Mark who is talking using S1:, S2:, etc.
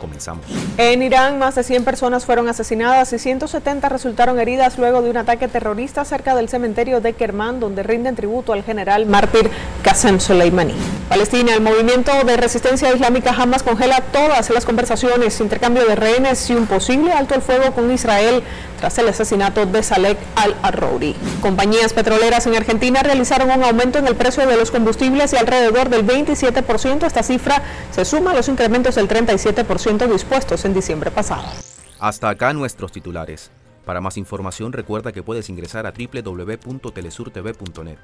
S1: Comenzamos.
S2: En Irán, más de 100 personas fueron asesinadas y 170 resultaron heridas luego de un ataque terrorista cerca del cementerio de Kerman, donde rinden tributo al general mártir Qasem Soleimani. Palestina, el movimiento de resistencia islámica Hamas congela todas las conversaciones, intercambio de rehenes y un posible alto el fuego con Israel tras el asesinato de Saleh al-Arrouri. Compañías petroleras en Argentina realizaron un aumento en el precio de los combustibles y alrededor del 27%. Esta cifra se suma a los incrementos del 37% dispuestos en diciembre pasado.
S1: Hasta acá nuestros titulares. Para más información recuerda que puedes ingresar a www.telesurtv.net.